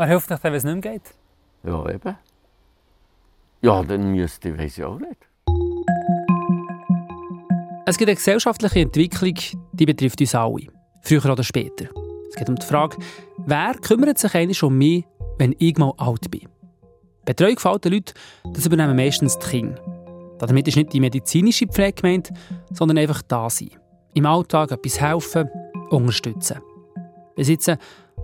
Wer hilft euch dann, wenn es nicht mehr geht? Ja, eben. Ja, dann müsste ich, weiß ich auch nicht. Es gibt eine gesellschaftliche Entwicklung, die betrifft uns alle. Früher oder später. Es geht um die Frage, wer kümmert sich eigentlich um mich, wenn ich mal alt bin? Betreuung von alten Leuten, das übernehmen meistens die Kinder. Damit ist nicht die medizinische Pflege gemeint, sondern einfach da sein. Im Alltag etwas helfen, unterstützen. Jetzt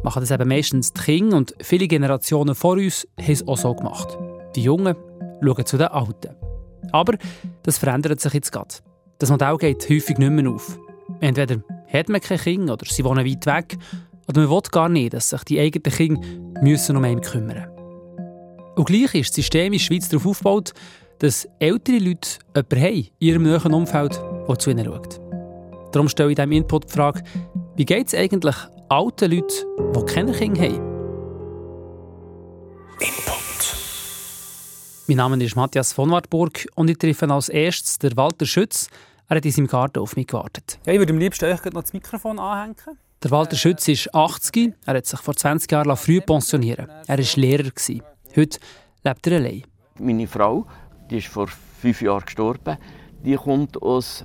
machen das eben meistens die Kinder und viele Generationen vor uns haben es auch so gemacht. Die Jungen schauen zu den Alten. Aber das verändert sich jetzt gerade. Das Modell geht häufig nicht mehr auf. Entweder hat man keine Kinder oder sie wohnen weit weg oder man will gar nicht, dass sich die eigenen Kinder müssen um einen kümmern müssen. Und gleich ist das System in der Schweiz darauf aufgebaut, dass ältere Leute jemanden haben in ihrem näheren Umfeld, der zu ihnen schaut. Darum stelle ich in diesem Input die Frage, wie geht es eigentlich alten Leuten, die keine Kinder haben? Input. Mein Name ist Matthias von Wartburg und ich treffe als erstes den Walter Schütz. Er hat in seinem Garten auf mich gewartet. Ja, ich würde am liebsten euch noch das Mikrofon anhängen. Der Walter Schütz ist 80. Er hat sich vor 20 Jahren früh pensionieren Er war Lehrer. Heute lebt er allein. Meine Frau, die ist vor fünf Jahren gestorben, die kommt aus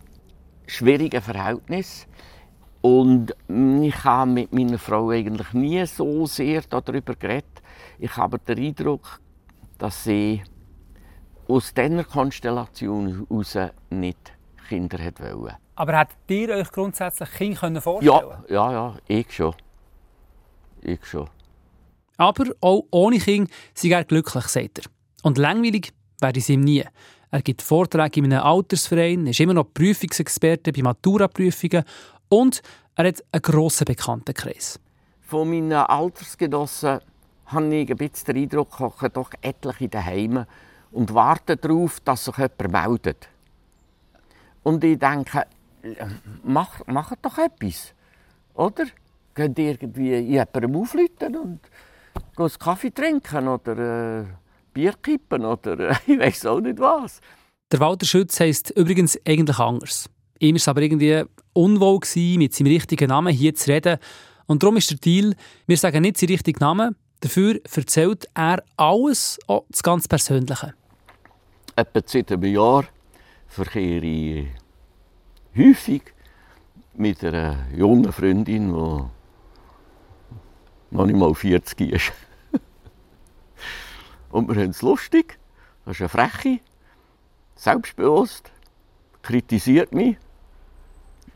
schwierigen Verhältnissen. Und ich habe mit meiner Frau eigentlich nie so sehr darüber geredet. Ich habe den Eindruck, dass sie aus dieser Konstellation heraus nicht Kinder wollte. Aber hättet ihr euch grundsätzlich Kinder vorstellen Ja, ja, ja, ich schon. Ich schon. Aber auch ohne Kind sei er glücklich, sagt er. Und langweilig werde es ihm nie. Er gibt Vorträge in einem Altersverein, ist immer noch Prüfungsexperte bei Maturaprüfungen und er hat einen grossen Bekanntenkreis. Von meinen Altersgenossen habe ich ein bisschen den Eindruck, dass doch etliche daheim und warten darauf, dass sich jemand meldet. Und ich denke, macht mach doch etwas. Oder? Geht irgendwie jemandem auflöten und einen Kaffee trinken oder äh, Bier kippen oder äh, ich weiß auch nicht was. Der Walter Schütz heisst übrigens eigentlich anders. Ihm war es aber irgendwie unwohl, gewesen, mit seinem richtigen Namen hier zu reden. Und darum ist der Deal, wir sagen nicht seinen richtigen Namen, dafür erzählt er alles, auch das ganz Persönliche. Etwa seit einem Jahr verkehre ich häufig mit einer jungen Freundin, die noch nicht mal 40 ist. Und wir haben es lustig. Das ist eine Freche, selbstbewusst, kritisiert mich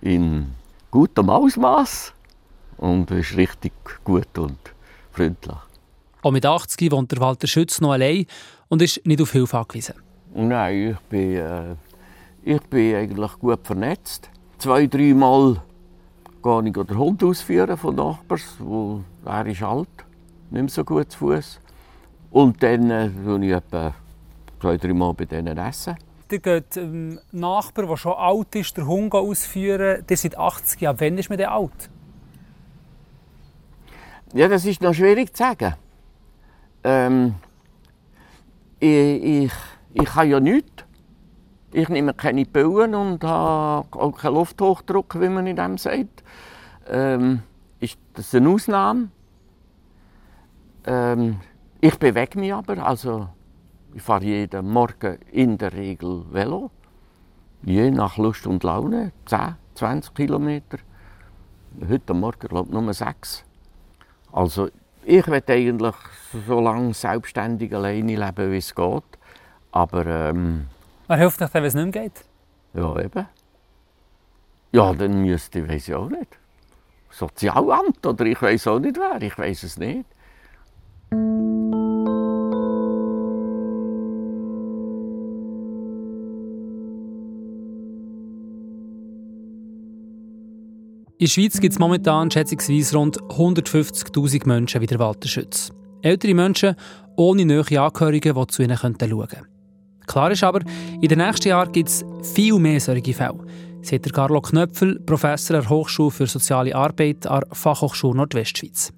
in gutem Ausmaß und ist richtig gut und freundlich. Auch mit 80 wohnt der Walter Schütz noch allein und ist nicht auf Hilfe angewiesen. Nein, ich bin, äh, ich bin eigentlich gut vernetzt. Zwei, dreimal gehe ich den Hund ausführen von Nachbars, wo er ist alt, nicht mehr so gut zu Fuß. Und dann äh, ich etwa zwei, drei Mal bei denen essen. Ihr geht ähm, Nachbar, der schon alt ist, den Hund ausführen. Der seit 80 Jahren. Wann ist man denn alt? Ja, das ist noch schwierig zu sagen. Ähm, ich, ich, ich habe ja nichts. Ich nehme keine Pillen und habe auch keinen Lufthochdruck, wie man in dem sagt. Ähm, ist das eine Ausnahme? Ähm, ich bewege mich aber, also ich fahre jeden Morgen in der Regel Velo. Je nach Lust und Laune, 10, 20 Kilometer. Heute Morgen glaube ich nur 6. Also ich will eigentlich so lange selbstständig alleine leben, wie es geht. Aber ähm, Wer hilft euch wenn es nicht mehr geht? Ja, eben. Ja, dann müsste ich, weiß ich auch nicht. Sozialamt oder ich weiß auch nicht wer, ich weiß es nicht. In der Schweiz gibt es momentan schätzungsweise rund 150'000 Menschen wie der Walter Schütz. Ältere Menschen ohne neue Angehörige, die zu ihnen schauen könnten. Klar ist aber, in den nächsten Jahren gibt es viel mehr solche Fälle, sagt Carlo Knöpfel, Professor der Hochschule für Soziale Arbeit an der Fachhochschule Nordwestschweiz.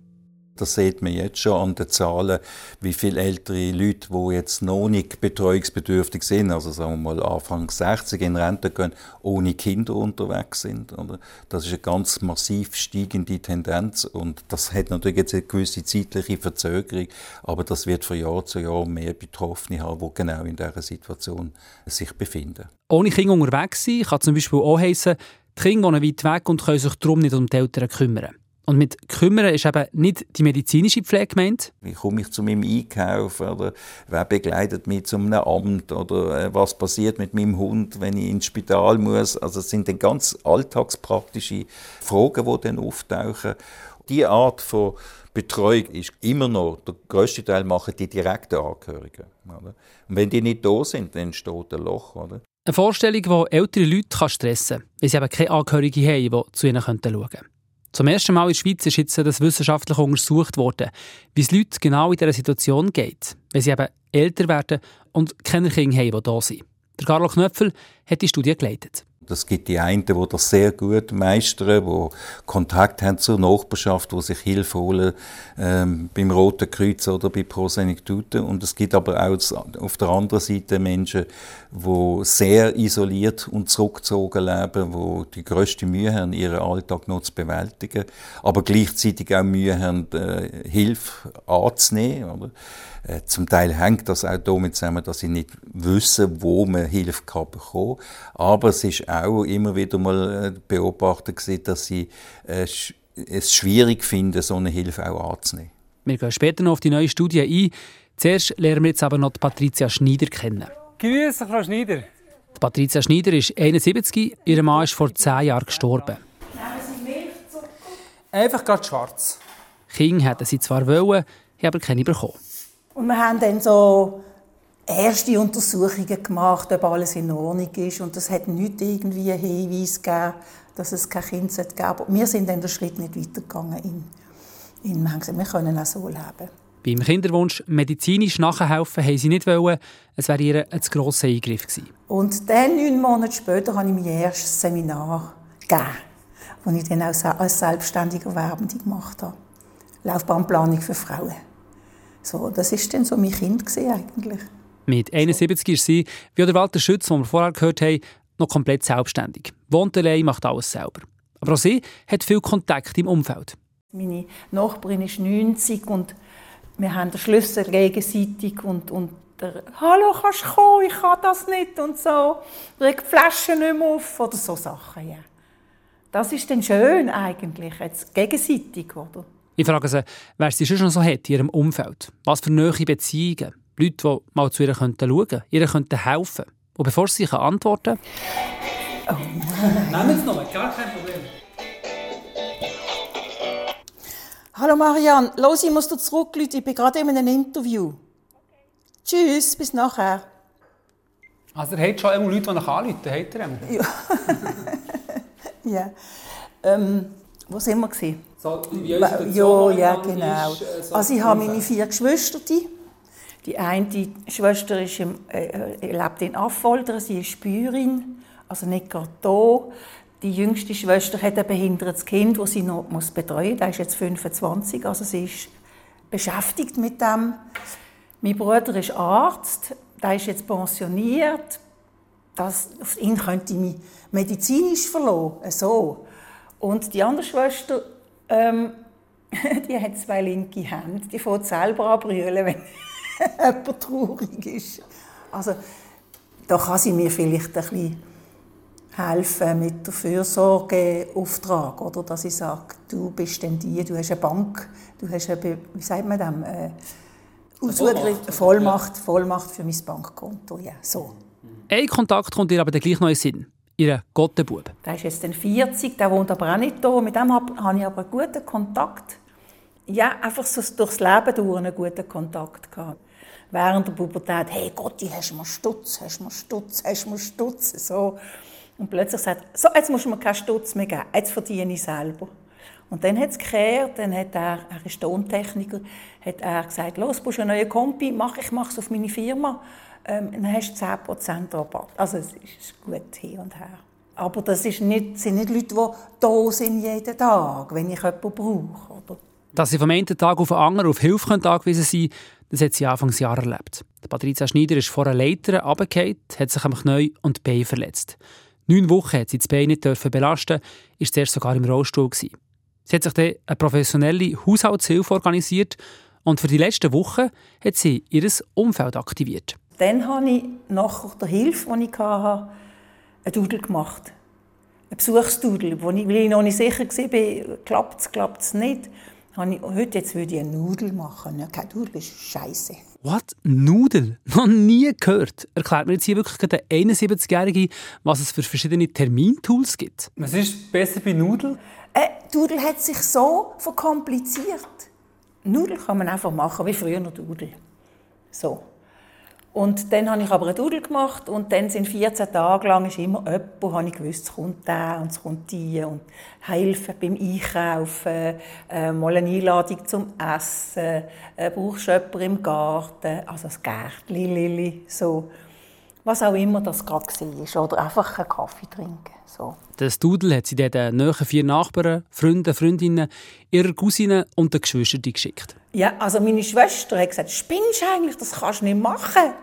Das sieht man jetzt schon an den Zahlen, wie viele ältere Leute, die jetzt noch nicht betreuungsbedürftig sind, also sagen wir mal Anfang 60 in Rente gehen, ohne Kinder unterwegs sind. Oder? Das ist eine ganz massiv steigende Tendenz und das hat natürlich jetzt eine gewisse zeitliche Verzögerung, aber das wird von Jahr zu Jahr mehr Betroffene haben, die genau in dieser Situation sich befinden. Ohne Kinder unterwegs sein kann zum Beispiel auch heissen, die Kinder wohnen weit weg und können sich darum nicht um die Eltern kümmern. Und mit kümmern ist eben nicht die medizinische Pflege gemeint. Wie komme ich zu meinem Einkauf? Oder wer begleitet mich zu einem Amt? Oder äh, was passiert mit meinem Hund, wenn ich ins Spital muss? Also es sind dann ganz alltagspraktische Fragen, die dann auftauchen. Diese Art von Betreuung ist immer noch, der grösste Teil machen die direkten Angehörigen. Oder? Und wenn die nicht da sind, dann entsteht ein Loch. Oder? Eine Vorstellung, die ältere Leute stressen kann, weil sie eben keine Angehörigen haben, die zu ihnen schauen könnten. Zum ersten Mal in der Schweiz ist jetzt das wissenschaftlich untersucht worden, wie es Leuten genau in dieser Situation geht, wenn sie eben älter werden und keine Kinder haben, die da sind. Der Carlo Knöpfel hat die Studie geleitet. Es gibt die einen, die das sehr gut meistern, die Kontakt haben zur Nachbarschaft, die sich Hilfe holen ähm, beim Roten Kreuz oder bei Pro Senectute. Und es gibt aber auch auf der anderen Seite Menschen, die sehr isoliert und zurückgezogen leben, die die grösste Mühe haben, ihren Alltag noch zu bewältigen, aber gleichzeitig auch Mühe haben, äh, Hilfe anzunehmen. Oder? Äh, zum Teil hängt das auch damit zusammen, dass sie nicht wissen, wo man Hilfe kann bekommen kann. Aber es ist auch immer wieder mal äh, beobachtet gewesen, dass sie äh, es schwierig finden, so eine Hilfe auch anzunehmen. Wir gehen später noch auf die neue Studie ein. Zuerst lernen wir jetzt aber noch die Patricia Schneider kennen. Grüße, Frau Schneider. Die Patricia Schneider ist 71, ihr Mann ist vor 10 Jahren gestorben. Einfach gerade schwarz. Kinder hätten sie zwar wollen, haben aber keine bekommen. Und wir haben dann so erste Untersuchungen gemacht, ob alles in Ordnung ist. Und es hat nicht irgendwie einen Hinweis gegeben, dass es kein Kind geben sollte. Wir sind dann den Schritt nicht weitergegangen. In, in, wir haben gesagt, wir können auch so leben. Beim Kinderwunsch medizinisch nachhelfen haben sie nicht wollen. Es wäre ihr ein zu grosser Eingriff gewesen. Und dann, neun Monate später, habe ich mein erstes Seminar gegeben, das ich dann auch als selbstständige Werbende gemacht habe. Laufbahnplanung für Frauen. So, das ist dann so mein Kind eigentlich. Mit 71 ist sie, wie der Walter Schütz, den wir vorher gehört haben, noch komplett selbstständig. Wohnt allein, macht alles selber. Aber auch sie hat viel Kontakt im Umfeld. Meine Nachbarin ist 90 und wir haben den Schlüssel gegenseitig und, und der, «Hallo, kannst du kommen? Ich kann das nicht» und so. «Reg die Flasche nicht mehr auf» oder so Sachen, ja. Das ist dann schön eigentlich, jetzt gegenseitig, oder? Ich frage sie, wer sie schon so hat in ihrem Umfeld. Was für neue Beziehungen. Leute, die mal zu ihr schauen könnten, ihr könnten helfen. Und bevor sie antworten kann... Oh. Nehmen Sie noch, gar kein Problem. Hallo Marianne, los, ich muss dir zurückrufen, ich bin gerade in einem Interview. Tschüss, bis nachher. Also ihr habt schon einmal Leute, die nach anrufen, habt ihr Ja. ja. Ähm, wo sind wir? Ja, ja, genau. Ist, äh, so also ich habe meine vier Geschwister. Die eine Schwester ist im, äh, äh, lebt in Affolter, sie ist Spürin, also nicht gerade da. Die jüngste Schwester hat ein behindertes Kind, das sie noch muss betreuen muss. Der ist jetzt 25, also sie ist beschäftigt mit dem. Mein Bruder ist Arzt, der ist jetzt pensioniert. Das, auf ihn könnte ich mich medizinisch verlassen. So. Und die andere Schwester ähm, die hat zwei linke Hände. Die fängt selber an brüllen, wenn jemand traurig ist. Also, da kann sie mir vielleicht ein bisschen helfen mit der Fürsorgeauftrag, oder? Dass ich sage, du bist denn die, du hast eine Bank, du hast eine, wie sagt man das, äh, Vollmacht. Vollmacht, Vollmacht für mein Bankkonto, ja, so. Ein Kontakt kommt dir aber gleich noch in Sinn. Ihr Gottenbub. Der ist jetzt 40, der wohnt aber auch nicht hier. Mit dem habe ich aber einen guten Kontakt. Ja, einfach so durchs Leben durch einen guten Kontakt gehabt. Während der Pubertät, hey Gotti, hast du mal Stutz, hast du mal Stutz, hast du mal Stutz, so. Und plötzlich sagt so, jetzt musst du mir keinen Stutz mehr geben, jetzt verdiene ich selber. Und dann hat es gekehrt, dann hat er, er ist Tontechniker, hat er gesagt, los, brauchst du einen neuen Kompi, mach, ich mache es auf meine Firma ähm, dann hast du 10% Rabatt. Also es ist gut hin und her. Aber das ist nicht, sind nicht Leute, die da sind jeden Tag, wenn ich jemanden brauche. Oder? Dass sie vom einen Tag auf den anderen auf Hilfe angewiesen sein das hat sie Anfangsjahr erlebt. Patricia Schneider ist vor einer Leiter runtergefallen, hat sich am Knie und Bein verletzt. Neun Wochen hat sie das Bein nicht belasten ist zuerst sogar im Rollstuhl. Gewesen. Sie hat sich dann eine professionelle Haushaltshilfe organisiert und für die letzten Wochen hat sie ihr Umfeld aktiviert. Dann habe ich nach der Hilfe, die ich hatte, einen Dudel gemacht. Ein Besuchsdudel, wo ich, weil ich noch nicht sicher war, klappt es, klappt es nicht. Habe ich, heute jetzt würde ich eine Nudel machen. Ja, keine Nudel ist scheiße. Was? Nudel? Noch nie gehört. Erklärt mir jetzt hier wirklich der 71-Jährige, was es für verschiedene Termintools gibt? Was ist besser bei Nudel? Äh, Nudel hat sich so verkompliziert. Nudel kann man einfach machen, wie früher noch Nudel. So. Und dann habe ich aber eine Dudel gemacht und dann sind 14 Tage lang ist immer jemand, habe ich gewusst, es kommt der und es kommt die und helfen beim Einkaufen, äh, mal eine Einladung zum Essen, äh, brauchst du jemanden im Garten, also das Gärtchen, Lili, so. Was auch immer das gerade war. Oder einfach einen Kaffee trinken. So. Das Dudel hat sie den nächsten vier Nachbarn, Freunden, Freundinnen, ihrer Cousine und den Geschwistern geschickt. Ja, also meine Schwester hat gesagt, spinnst du eigentlich, das kannst du nicht machen.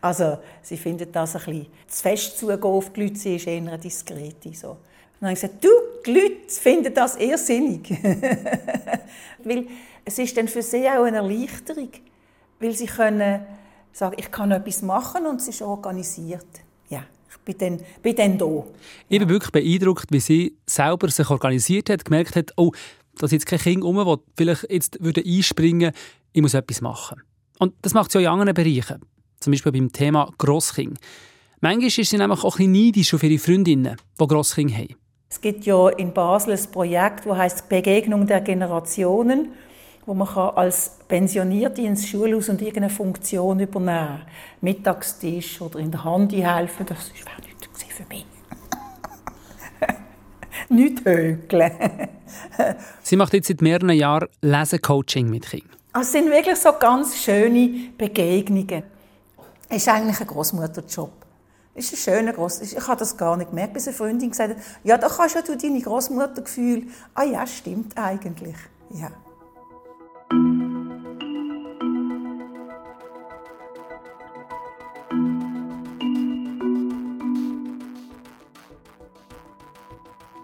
Also sie findet das ein bisschen zu fest zugehen auf die Leute, sie ist eher eine Diskrete. So. dann habe ich gesagt, du, die Leute finden das irrsinnig. weil es ist dann für sie auch eine Erleichterung, weil sie können sagen, ich kann etwas machen und es ist organisiert. Ja, ich bin dann, bin dann da. Ich bin wirklich beeindruckt, wie sie selber sich organisiert hat, gemerkt hat, oh, da ist jetzt kein Kind rum, das vielleicht jetzt würde einspringen würde, ich muss etwas machen. Und das macht sie auch in anderen Bereichen. Zum Beispiel beim Thema Grosskind. Manchmal ist sie nämlich auch ein bisschen neidisch auf ihre Freundinnen, die Grosskind haben. Es gibt ja in Basel ein Projekt, das heißt Begegnung der Generationen, wo man als Pensionierte ins Schulhaus und irgendeine Funktion übernehmen kann. Mittagstisch oder in der Hand helfen, das wäre nichts für mich. nicht hökeln. Sie macht jetzt seit mehreren Jahren Lesecoaching mit Kindern. Also, es sind wirklich so ganz schöne Begegnungen. Es ist eigentlich ein Großmutterjob. Es ist ein schöner Gross. Ich habe das gar nicht gemerkt, bis eine Freundin gesagt hat, ja, da kannst ja du deine Großmutter fühlen. Ah ja, stimmt eigentlich. Ja.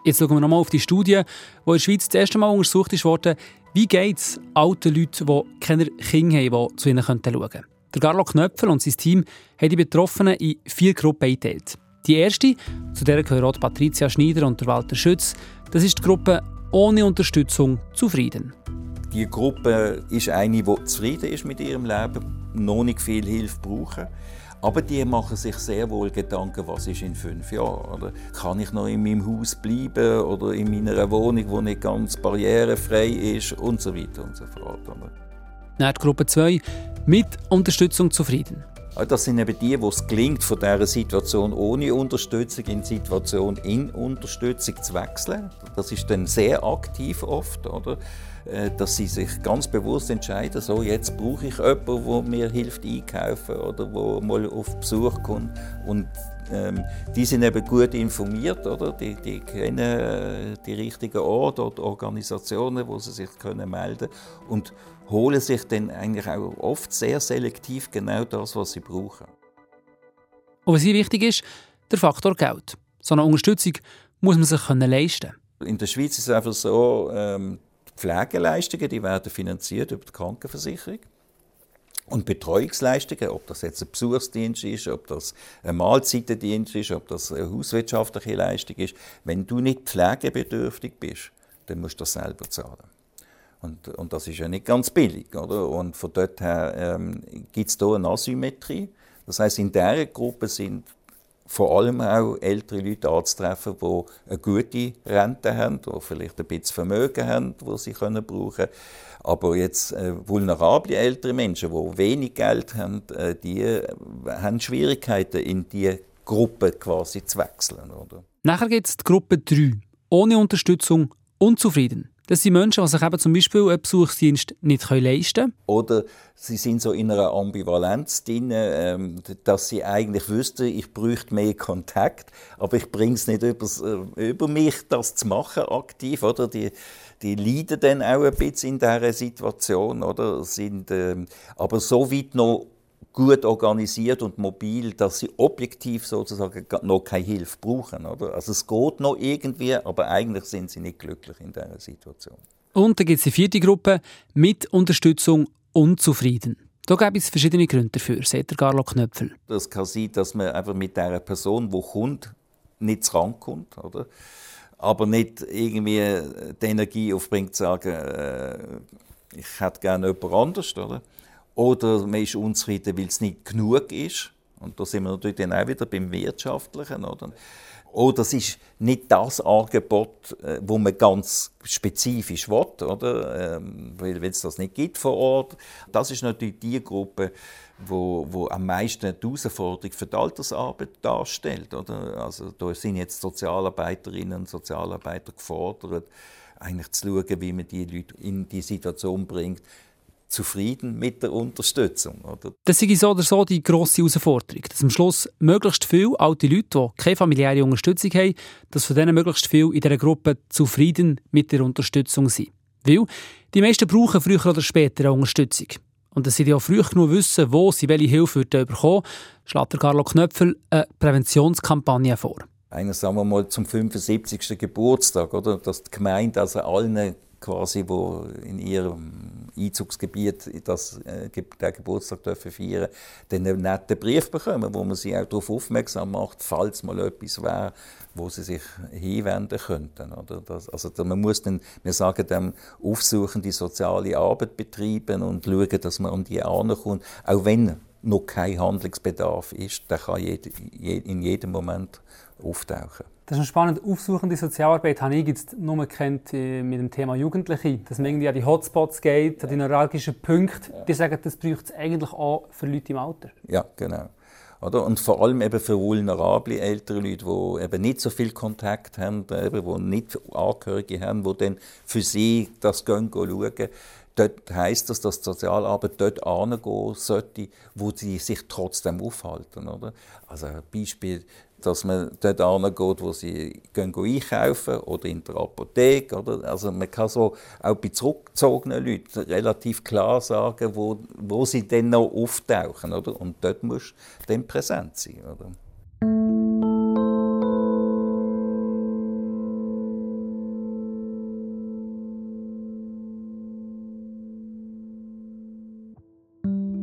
Jetzt schauen wir nochmal auf die Studie, die in der Schweiz das erste Mal untersucht wurde, wie geht es alten Leuten, die keine Kinder haben, die zu ihnen schauen können. Der Carlo Knöpfel und sein Team haben die Betroffenen in vier Gruppen eingeteilt. Die erste, zu der gehören auch Patricia Schneider und Walter Schütz, das ist die Gruppe ohne Unterstützung zufrieden. Die Gruppe ist eine, die zufrieden ist mit ihrem Leben, noch nicht viel Hilfe brauchen. Aber die machen sich sehr wohl Gedanken, was ist in fünf Jahren. Oder kann ich noch in meinem Haus bleiben oder in meiner Wohnung, die nicht ganz barrierefrei ist und so weiter und so fort. Oder? Dann Gruppe 2 mit Unterstützung zufrieden. Das sind eben die, wo es gelingt, von dieser Situation ohne Unterstützung in Situation in Unterstützung zu wechseln. Das ist dann sehr aktiv oft, oder? Äh, dass sie sich ganz bewusst entscheiden, so jetzt brauche ich jemanden, der mir hilft einkaufen oder wo mal auf Besuch kommt. Und ähm, die sind eben gut informiert, oder? Die, die kennen äh, die richtigen Orte oder Organisationen, wo sie sich können melden und holen sich dann eigentlich auch oft sehr selektiv genau das, was sie brauchen. Und was hier wichtig ist, der Faktor Geld. So eine Unterstützung muss man sich leisten können. In der Schweiz ist es einfach so, ähm, Pflegeleistungen, die werden finanziert über die Krankenversicherung. Und Betreuungsleistungen, ob das jetzt ein Besuchsdienst ist, ob das ein Mahlzeitendienst ist, ob das eine hauswirtschaftliche Leistung ist, wenn du nicht pflegebedürftig bist, dann musst du das selber zahlen. Und, und das ist ja nicht ganz billig. Oder? Und von dort her ähm, gibt es hier eine Asymmetrie. Das heißt, in dieser Gruppe sind vor allem auch ältere Leute anzutreffen, die eine gute Rente haben, die vielleicht ein bisschen Vermögen haben, das sie können brauchen können. Aber jetzt äh, vulnerable ältere Menschen, die wenig Geld haben, äh, die äh, haben Schwierigkeiten, in diese Gruppe quasi zu wechseln. Oder? Nachher gibt es die Gruppe 3. Ohne Unterstützung, unzufrieden. Das sind Menschen, die sich eben zum Beispiel einen Besuchsdienst nicht leisten können. Oder sie sind so in einer Ambivalenz drin, ähm, dass sie eigentlich wüssten, ich bräuchte mehr Kontakt, aber ich bringe es nicht übers, äh, über mich, das zu machen, aktiv. Oder? Die, die leiden dann auch ein bisschen in dieser Situation, oder? Sind, ähm, aber so weit noch gut organisiert und mobil, dass sie objektiv sozusagen noch keine Hilfe brauchen. Oder? Also es geht noch irgendwie, aber eigentlich sind sie nicht glücklich in dieser Situation. Und dann gibt es die vierte Gruppe, mit Unterstützung unzufrieden. Da gibt es verschiedene Gründe dafür, sagt der Carlo Knöpfel. Das kann sein, dass man einfach mit der Person, die kommt, nicht zu rankommt, oder? aber nicht irgendwie die Energie aufbringt, zu sagen, äh, ich hätte gerne jemand anders. Oder? Oder man ist unzufrieden, weil es nicht genug ist. Und da sind wir natürlich dann auch wieder beim Wirtschaftlichen. Oder, oder es ist nicht das Angebot, äh, wo man ganz spezifisch will, oder? Ähm, weil es das nicht gibt vor Ort. Das ist natürlich die Gruppe, wo, wo am meisten die Herausforderung für die Altersarbeit darstellt. Oder? Also da sind jetzt Sozialarbeiterinnen und Sozialarbeiter gefordert, eigentlich zu schauen, wie man die Leute in die Situation bringt, zufrieden mit der Unterstützung. Oder? Das ist so oder so die grosse Herausforderung, dass am Schluss möglichst viele alte Leute, die keine familiäre Unterstützung haben, dass von denen möglichst viele in dieser Gruppe zufrieden mit der Unterstützung sind. Weil die meisten brauchen früher oder später eine Unterstützung. Und dass sie ja früh genug wissen, wo sie welche Hilfe bekommen, schlägt Carlo Knöpfel eine Präventionskampagne vor. Eines sagen wir mal zum 75. Geburtstag, oder? dass die Gemeinde also allen quasi, wo in ihrem Einzugsgebiet das, äh, den Geburtstag dürfen feiern dürfen, einen netten Brief bekommen, wo man sie auch darauf aufmerksam macht, falls mal etwas wäre, wo sie sich hinwenden könnten. Oder? Das, also man muss dann, wir sagen dem, aufsuchen die soziale Arbeit betreiben und schauen, dass man an die ankommt, auch wenn noch kein Handlungsbedarf ist, der kann in jedem Moment auftauchen. Das ist spannend. Aufsuchende Sozialarbeit habe ich jetzt nur kennt äh, mit dem Thema Jugendliche. Dass man irgendwie an die Hotspots geht, an die neuralgischen Punkte. Die sagen, das braucht es eigentlich auch für Leute im Alter. Ja, genau. Oder? Und vor allem eben für vulnerable ältere Leute, die eben nicht so viel Kontakt haben, eben, die nicht Angehörige haben, die dann für sie das gehen, schauen. Dort heisst das, dass die Sozialarbeit dort angehen sollte, wo sie sich trotzdem aufhalten. Oder? Also Beispiel, dass man dort angeht, wo sie gehen einkaufen oder in der Apotheke. Oder? Also man kann so auch bei zurückgezogenen Leuten relativ klar sagen, wo, wo sie dann noch auftauchen. Oder? Und dort muss dann präsent sein. Oder?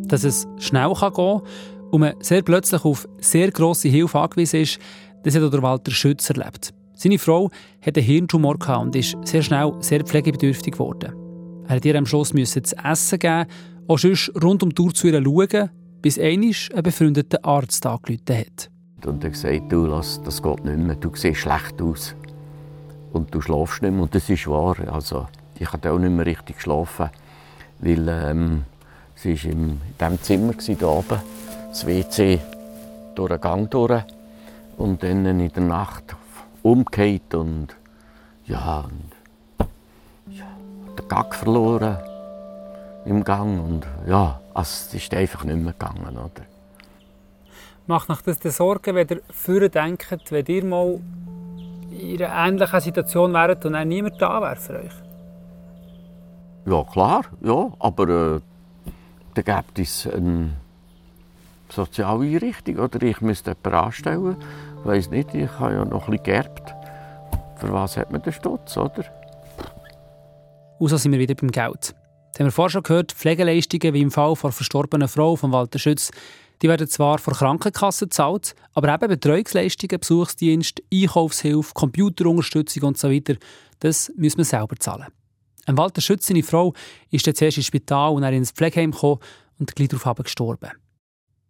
Dass es schnell gehen kann und man sehr plötzlich auf sehr grosse Hilfe angewiesen ist, das hat der Walter Schütz erlebt. Seine Frau hatte einen Hirntumor und ist sehr schnell sehr pflegebedürftig geworden. Er hat ihr am Schluss zu essen geben, auch sonst rund um die Uhr zu ihr schauen, bis einmal ein befreundeter Arzt angerufen hat. Und er gesagt, du, lass, das geht nicht mehr, du siehst schlecht aus. Und du schlafst nicht mehr. Und das ist wahr. Also, ich habe auch nicht mehr richtig geschlafen, weil ähm, sie war in diesem Zimmer hier oben das WC durch den Gang durch und dann in der Nacht umgekehrt und ja, und, ja den Gag verloren im Gang und ja, also es ist einfach nicht mehr gegangen, oder? Macht euch das Sorgen, wenn ihr früher denkt, wenn ihr mal in einer ähnlichen Situation wäret und dann niemand da wäre für euch? Ja, klar, ja, aber äh, da gibt es einen Sozialeinrichtung oder ich müsste jemanden anstellen. Ich weiss nicht, ich habe ja noch ein bisschen geerbt. Für was hat man den Stutz, oder? Und so sind wir wieder beim Geld. Das haben wir vorher schon gehört, Pflegeleistungen wie im Fall der verstorbenen Frau von Walter Schütz, die werden zwar von Krankenkassen gezahlt, aber eben Betreuungsleistungen, Besuchsdienst, Einkaufshilfe, Computerunterstützung und so das müssen wir selber zahlen. Ein Walter Schütz, seine Frau, ist dann zuerst ins Spital und er ins Pflegeheim gekommen und gleich darauf gestorben.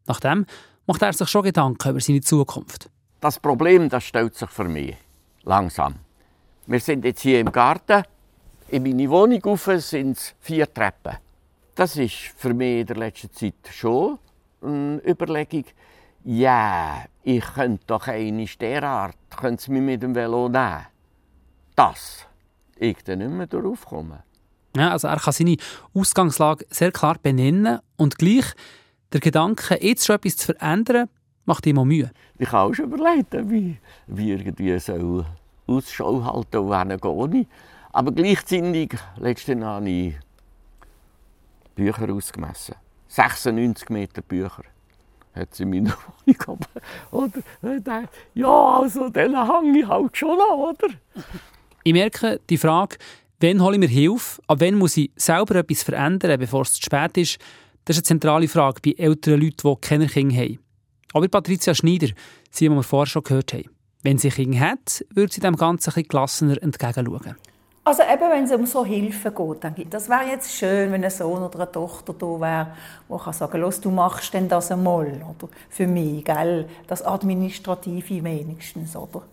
Nachdem macht er sich schon Gedanken über seine Zukunft. Das Problem das stellt sich für mich langsam. Wir sind jetzt hier im Garten. In meine Wohnung rauf sind es vier Treppen. Das ist für mich in der letzten Zeit schon eine Überlegung. Ja, ich könnte doch eine derart, könnte Sie mich mit dem Velo nehmen. Das, ich dann nicht mehr darauf kommen. Ja, also er kann seine Ausgangslage sehr klar benennen und gleich der Gedanke, jetzt schon etwas zu verändern, macht ihm auch Mühe. Ich habe auch schon überlegt, wie, wie irgendwie so Ausschau halten und gehe ich. Aber gleichzeitig, letztens habe ich Bücher ausgemessen. 96 Meter Bücher hat sie in meiner Wohnung. Oder, ja, also den hänge ich halt schon an, oder? Ich merke, die Frage, wann hole ich mir Hilfe, ab wann muss ich selber etwas verändern, bevor es zu spät ist, das ist eine zentrale Frage bei älteren Leuten, die keine Kinder haben. Aber Patricia Schneider, sie, die wir vorher schon gehört haben. Wenn sie Kinder hat, würde sie dem Ganzen ein gelassener entgegenschauen. Also eben, wenn es um so Hilfe geht, dann das wäre jetzt schön, wenn ein Sohn oder eine Tochter da wäre, wo kann sagen, los, du machst denn das einmal, oder für mich, gell, das Administrative wenigstens, oder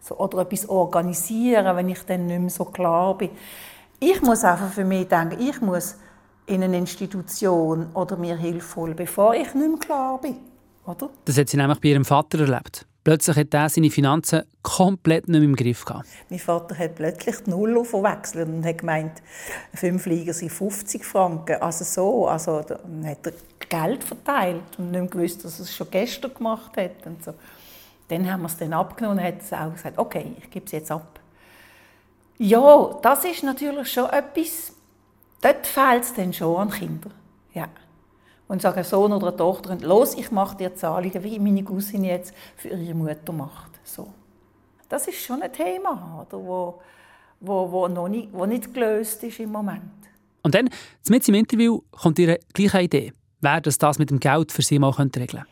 so, oder etwas organisieren, wenn ich dann nicht mehr so klar bin. Ich muss einfach für mich denken, ich muss in eine Institution oder mir Hilfe holen, bevor ich nicht mehr klar bin, oder? Das hat sie nämlich bei ihrem Vater erlebt. Plötzlich hat er seine Finanzen komplett nicht mehr im Griff gehabt. Mein Vater hat plötzlich die Null verwechselt und hat gemeint, fünf Liegen sind 50 Franken. Also so, also dann hat er Geld verteilt und nicht gewusst, dass er es schon gestern gemacht hat. Und so. Dann haben wir es dann abgenommen und hat auch gesagt, okay, ich gebe es jetzt ab. Ja, das ist natürlich schon etwas, dort fehlt es dann schon an Kindern. Ja und sagen, Sohn oder Tochter, los, ich mache dir Zahlungen, wie meine Cousine jetzt für ihre Mutter macht. So. Das ist schon ein Thema, oder, wo, wo, wo, noch nicht, wo nicht gelöst ist im Moment. Und dann, mit im Interview, kommt Ihre gleiche Idee, wer das, das mit dem Geld für Sie mal regeln könnte.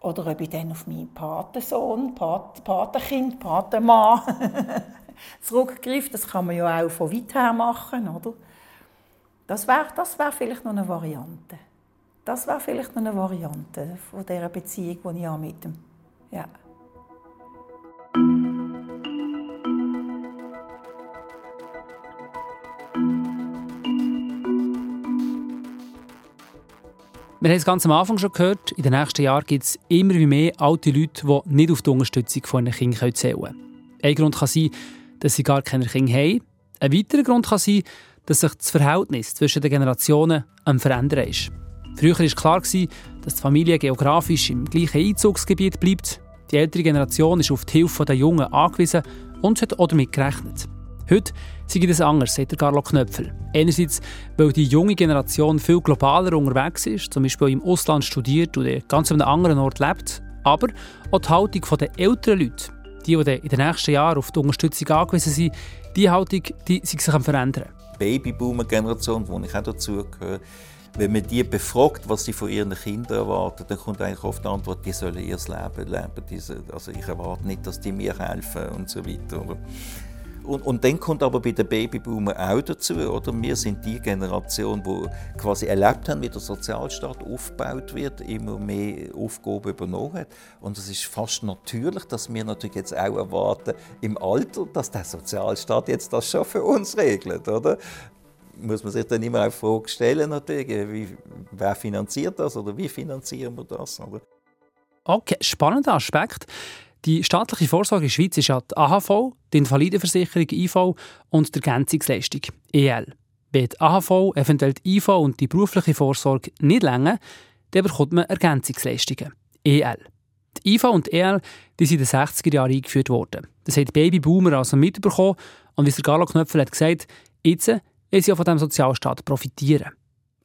Oder ob ich dann auf meinen Patensohn, Pat Patenkind, Patenmann zurückgreife. Das kann man ja auch von weit her machen, oder? Das wäre das wär vielleicht noch eine Variante. Das wäre vielleicht eine Variante von dieser Beziehung, die ich mit ihm ja. Wir haben es ganz am Anfang schon gehört, in den nächsten Jahren gibt es immer mehr alte Leute, die nicht auf die Unterstützung von ihren Kindern zählen können. Ein Grund kann sein, dass sie gar keine Kinder haben. Ein weiterer Grund kann sein, dass sich das Verhältnis zwischen den Generationen am Verändern ist. Früher war klar, dass die Familie geografisch im gleichen Einzugsgebiet bleibt. Die ältere Generation ist auf die Hilfe der Jungen angewiesen und hat auch damit gerechnet. Heute sei das anders, sagt Carlo Knöpfel. Einerseits, weil die junge Generation viel globaler unterwegs ist, Beispiel im Ausland studiert oder ganz an einem anderen Ort lebt, aber auch die Haltung der älteren Leute, die, die in den nächsten Jahren auf die Unterstützung angewiesen sind, die Haltung die sich am verändern. Babyboomer-Generation, wo ich auch dazugehöre, wenn man die befragt, was sie von ihren Kindern erwarten, dann kommt eigentlich oft die Antwort, die sollen ihr Leben leben. Also ich erwarte nicht, dass die mir helfen und so weiter. Und, und dann kommt aber bei den Babyboomer auch dazu, oder? Wir sind die Generation, die quasi erlebt haben, wie der Sozialstaat aufgebaut wird, immer mehr Aufgaben übernommen hat. Und es ist fast natürlich, dass wir natürlich jetzt auch erwarten, im Alter, dass der Sozialstaat jetzt das schon für uns regelt, oder? muss man sich dann immer auch Frage stellen, natürlich, wie, wer finanziert das oder wie finanzieren wir das? Oder? Okay, spannender Aspekt. Die staatliche Vorsorge in der Schweiz ist die AHV, die Invalidenversicherung IV und die Ergänzungsleistung EL. Wenn die AHV, eventuell die IV und die berufliche Vorsorge nicht länger, dann bekommt man Ergänzungsleistungen EL. Die IV und die EL die sind in den 60er Jahren eingeführt worden. Das hat Babyboomer also mitbekommen und wie der Carlo Knöpfel hat gesagt, jetzt weil sie auch von diesem Sozialstaat profitieren.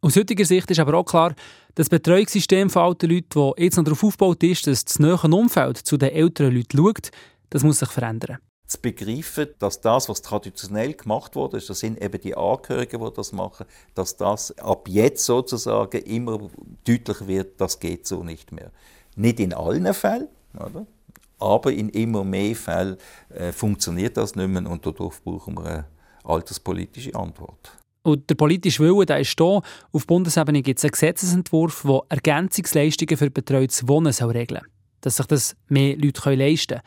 Aus heutiger Sicht ist aber auch klar, das Betreuungssystem von alten Leuten, das jetzt noch darauf aufgebaut ist, dass das nähere Umfeld zu den älteren Leuten schaut, das muss sich verändern. Zu begreifen, dass das, was traditionell gemacht wurde, das sind eben die Angehörigen, die das machen, dass das ab jetzt sozusagen immer deutlicher wird, das geht so nicht mehr. Nicht in allen Fällen, oder? aber in immer mehr Fällen äh, funktioniert das nicht mehr und dadurch brauchen wir eine alterspolitische Antwort. Und der politische Wille der ist da. Auf Bundesebene gibt es einen Gesetzesentwurf, der Ergänzungsleistungen für betreutes Wohnen regeln soll. Dass sich das mehr Leute leisten können.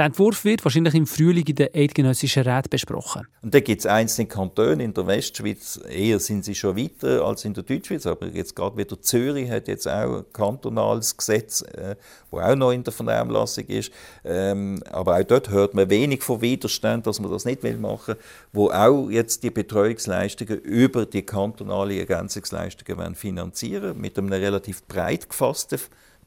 Der Entwurf wird wahrscheinlich im Frühling in der Eidgenössischen Rat besprochen. Und da gibt es einzelne Kantone in der Westschweiz, eher sind sie schon weiter als in der Deutschschweiz, aber jetzt gerade wieder Zürich hat jetzt auch ein kantonales Gesetz, äh, auch noch in der Vernehmlassung ist. Ähm, aber auch dort hört man wenig von Widerstand, dass man das nicht will machen, wo auch jetzt die Betreuungsleistungen über die kantonale Ergänzungsleistungen finanzieren mit einem relativ breit gefassten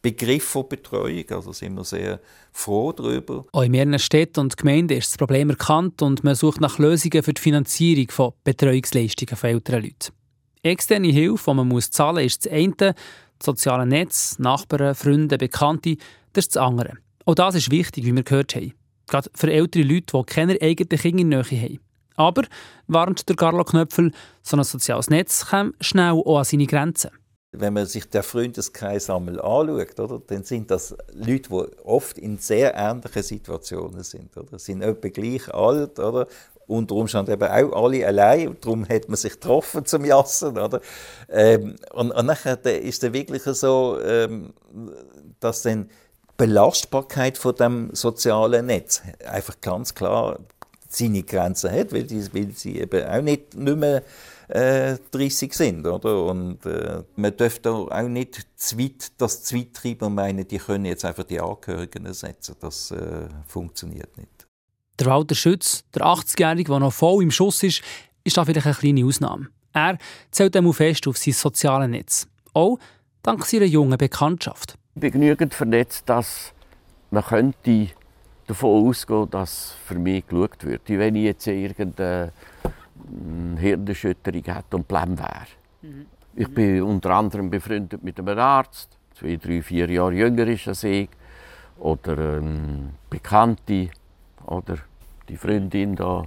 Begriff von Betreuung. Also sind wir sehr froh darüber. Auch in mehreren Städten und Gemeinden ist das Problem erkannt und man sucht nach Lösungen für die Finanzierung von Betreuungsleistungen von älteren Leuten. Externe Hilfe, die man muss zahlen muss, ist das eine, das soziale Netz, Nachbarn, Freunde, Bekannte, das ist das andere. Auch das ist wichtig, wie wir gehört haben. Gerade für ältere Leute, die keine eigenen Kinder in Nähe haben. Aber, warnt der Carlo Knöpfel, so ein soziales Netz kommt schnell auch an seine Grenzen. Wenn man sich den Freundeskreis einmal anschaut, oder, dann sind das Leute, die oft in sehr ähnlichen Situationen sind. Oder? sind etwa gleich alt, oder? unter Umständen eben auch alle allein. Darum hat man sich getroffen zum Jassen. Oder? Ähm, und, und nachher ist es wirklich so, ähm, dass dann die Belastbarkeit von dem sozialen Netz einfach ganz klar seine Grenzen hat, weil, die, weil sie eben auch nicht, nicht mehr äh, 30 sind. Oder? Und äh, man dürfte auch nicht zu weit, das zu weit treiben und meinen, die können jetzt einfach die Angehörigen ersetzen. Das äh, funktioniert nicht. Der Walter Schütz, der 80-Jährige, der noch voll im Schuss ist, ist da vielleicht eine kleine Ausnahme. Er zählt einmal fest auf sein soziales Netz. Auch dank seiner jungen Bekanntschaft. Ich bin genügend vernetzt, dass man könnte davon ausgehen, dass für mich geschaut wird. Wenn ich jetzt irgendeine Hirnerschütterung hätte und Blem wäre. Mhm. Ich bin unter anderem befreundet mit einem Arzt, zwei, drei, vier Jahre jünger ist als ich, oder ähm, Bekannte, oder die Freundin da.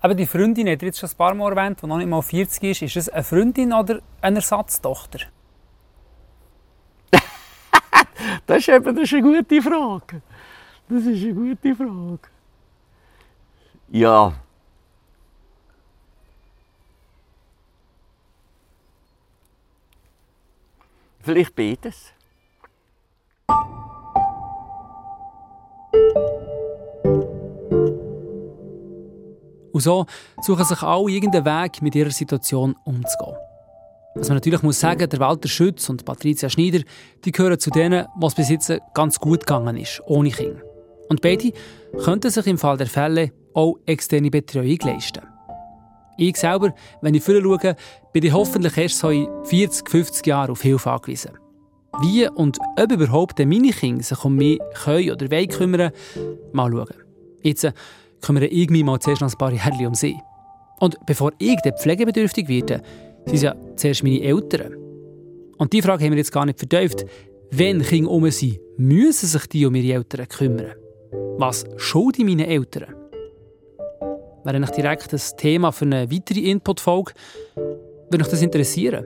Aber die Freundin hat jetzt schon ein paar Mal erwähnt, die noch nicht mal 40 ist. Ist es eine Freundin oder eine Ersatztochter? das, ist eben, das ist eine gute Frage. Das ist eine gute Frage. Ja, Vielleicht beides. Und so suchen sich alle irgendeinen Weg, mit ihrer Situation umzugehen. Was man natürlich muss sagen, der Walter Schütz und Patricia Schneider, die gehören zu denen, was bis jetzt ganz gut gegangen ist, ohne Kinder. Und beide könnten sich im Fall der Fälle auch externe Betreuung leisten. Ich selber, wenn ich früher schaue, bin ich hoffentlich erst so in 40, 50 Jahren auf Hilfe angewiesen. Wie und ob überhaupt meine Kinder sich um mich können oder wollen kümmern, mal schauen. Jetzt äh, kümmere ich mich mal zuerst noch ein paar Jahre um sie. Und bevor ich dann pflegebedürftig werde, sind es ja zuerst meine Eltern. Und die Frage haben wir jetzt gar nicht vertieft. Wenn Kinder um sind, müssen sich die um ihre Eltern kümmern. Was schulde ich meinen Eltern? Wäre eigentlich direkt das Thema für eine weitere Input-Folge. Würde mich das interessieren?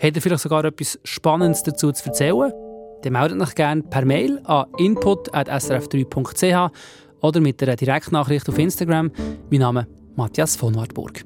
Habt ihr vielleicht sogar etwas Spannendes dazu zu erzählen? Dann meldet euch gerne per Mail an input.srf3.ch oder mit einer Direktnachricht auf Instagram. Mein Name ist Matthias von Wartburg.